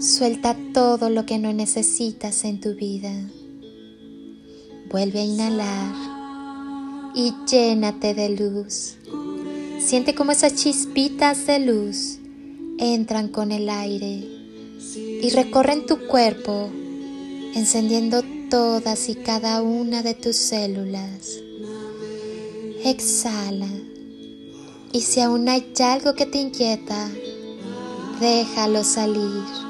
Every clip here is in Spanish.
suelta todo lo que no necesitas en tu vida. Vuelve a inhalar y llénate de luz. Siente como esas chispitas de luz entran con el aire y recorren tu cuerpo, encendiendo todas y cada una de tus células. Exhala. Y si aún hay algo que te inquieta, déjalo salir.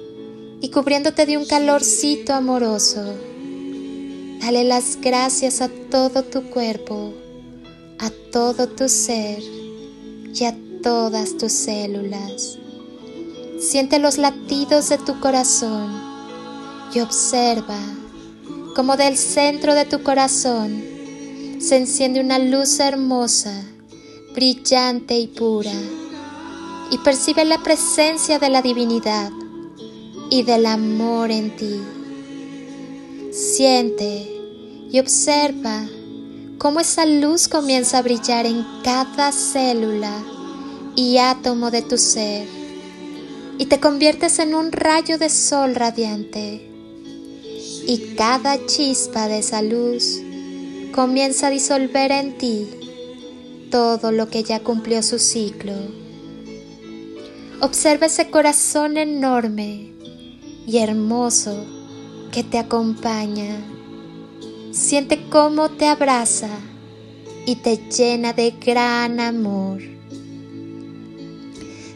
y cubriéndote de un calorcito amoroso. Dale las gracias a todo tu cuerpo, a todo tu ser y a todas tus células. Siente los latidos de tu corazón y observa cómo del centro de tu corazón se enciende una luz hermosa, brillante y pura, y percibe la presencia de la divinidad y del amor en ti. Siente y observa cómo esa luz comienza a brillar en cada célula y átomo de tu ser y te conviertes en un rayo de sol radiante. Y cada chispa de esa luz comienza a disolver en ti todo lo que ya cumplió su ciclo. Observa ese corazón enorme y hermoso que te acompaña. Siente cómo te abraza y te llena de gran amor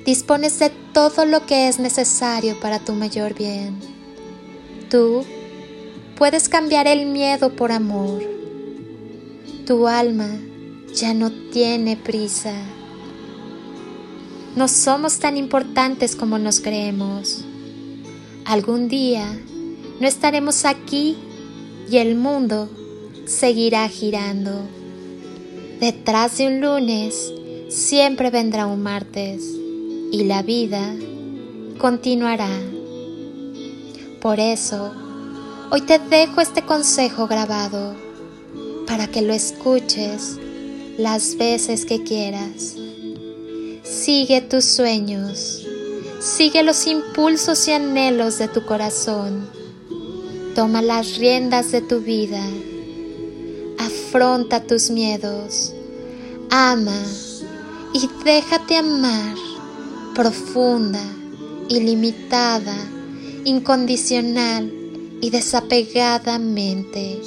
dispones de todo lo que es necesario para tu mayor bien. Tú puedes cambiar el miedo por amor. Tu alma ya no tiene prisa. No somos tan importantes como nos creemos. Algún día no estaremos aquí y el mundo seguirá girando. Detrás de un lunes siempre vendrá un martes y la vida continuará. Por eso, hoy te dejo este consejo grabado para que lo escuches las veces que quieras. Sigue tus sueños, sigue los impulsos y anhelos de tu corazón. Toma las riendas de tu vida, afronta tus miedos, ama y déjate amar profunda, ilimitada, incondicional y desapegadamente.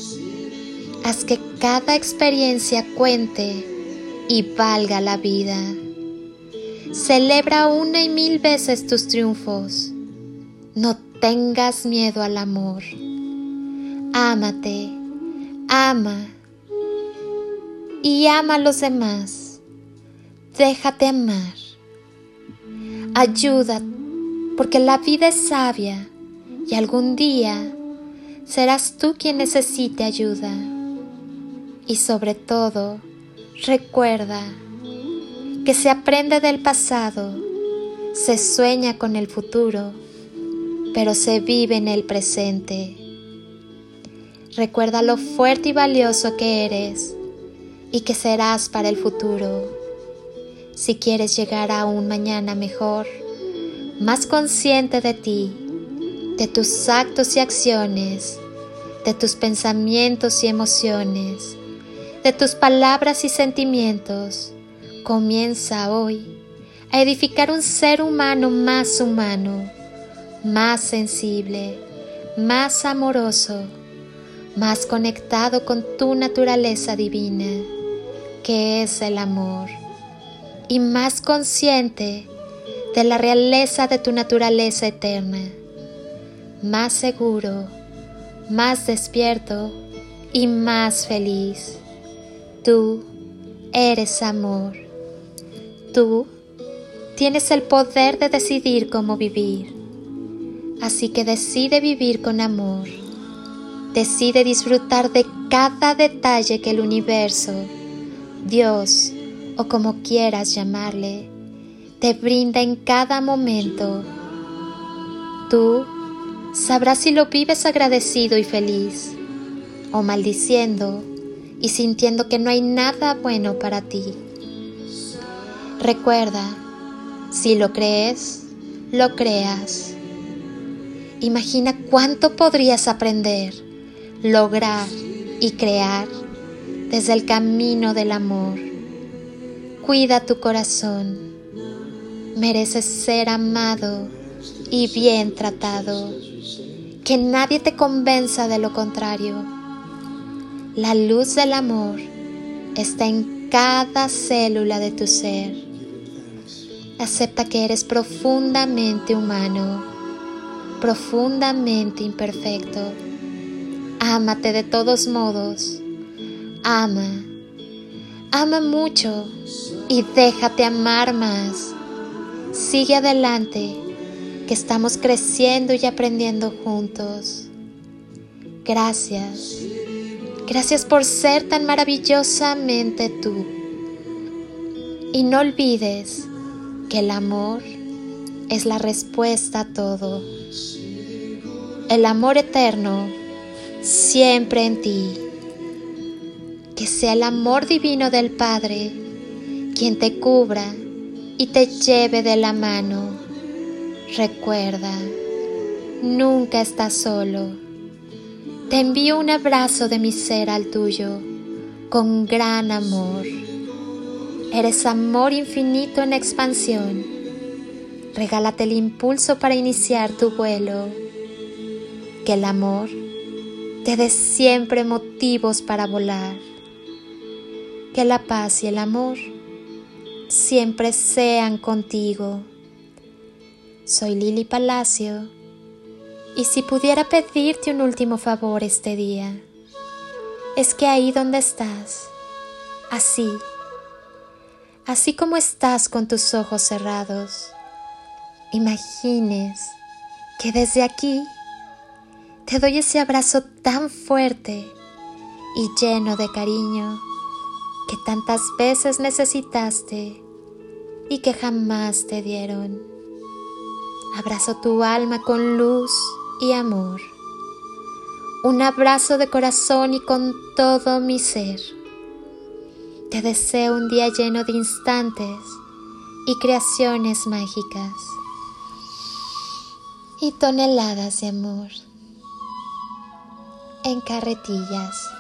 Haz que cada experiencia cuente y valga la vida. Celebra una y mil veces tus triunfos. No tengas miedo al amor. Ámate, ama y ama a los demás. Déjate amar. Ayuda, porque la vida es sabia y algún día serás tú quien necesite ayuda. Y sobre todo, recuerda que se aprende del pasado, se sueña con el futuro, pero se vive en el presente. Recuerda lo fuerte y valioso que eres y que serás para el futuro si quieres llegar a un mañana mejor, más consciente de ti, de tus actos y acciones, de tus pensamientos y emociones, de tus palabras y sentimientos, comienza hoy a edificar un ser humano más humano, más sensible, más amoroso, más conectado con tu naturaleza divina, que es el amor, y más consciente de la realeza de tu naturaleza eterna, más seguro, más despierto y más feliz. Tú eres amor. Tú tienes el poder de decidir cómo vivir. Así que decide vivir con amor. Decide disfrutar de cada detalle que el universo, Dios o como quieras llamarle, te brinda en cada momento. Tú sabrás si lo vives agradecido y feliz o maldiciendo y sintiendo que no hay nada bueno para ti. Recuerda, si lo crees, lo creas. Imagina cuánto podrías aprender, lograr y crear desde el camino del amor. Cuida tu corazón. Mereces ser amado y bien tratado. Que nadie te convenza de lo contrario la luz del amor está en cada célula de tu ser. Acepta que eres profundamente humano, profundamente imperfecto. Ámate de todos modos. Ama. Ama mucho y déjate amar más. Sigue adelante, que estamos creciendo y aprendiendo juntos. Gracias. Gracias por ser tan maravillosamente tú. Y no olvides que el amor es la respuesta a todo. El amor eterno siempre en ti. Que sea el amor divino del Padre quien te cubra y te lleve de la mano. Recuerda, nunca estás solo te envío un abrazo de mi ser al tuyo, con gran amor. Eres amor infinito en expansión. Regálate el impulso para iniciar tu vuelo. Que el amor te dé siempre motivos para volar. Que la paz y el amor siempre sean contigo. Soy Lili Palacio y si pudiera pedirte un último favor este día, es que ahí donde estás, así, así como estás con tus ojos cerrados, imagines que desde aquí te doy ese abrazo tan fuerte y lleno de cariño que tantas veces necesitaste y que jamás te dieron. Abrazo tu alma con luz y amor. Un abrazo de corazón y con todo mi ser. Te deseo un día lleno de instantes y creaciones mágicas y toneladas de amor en carretillas.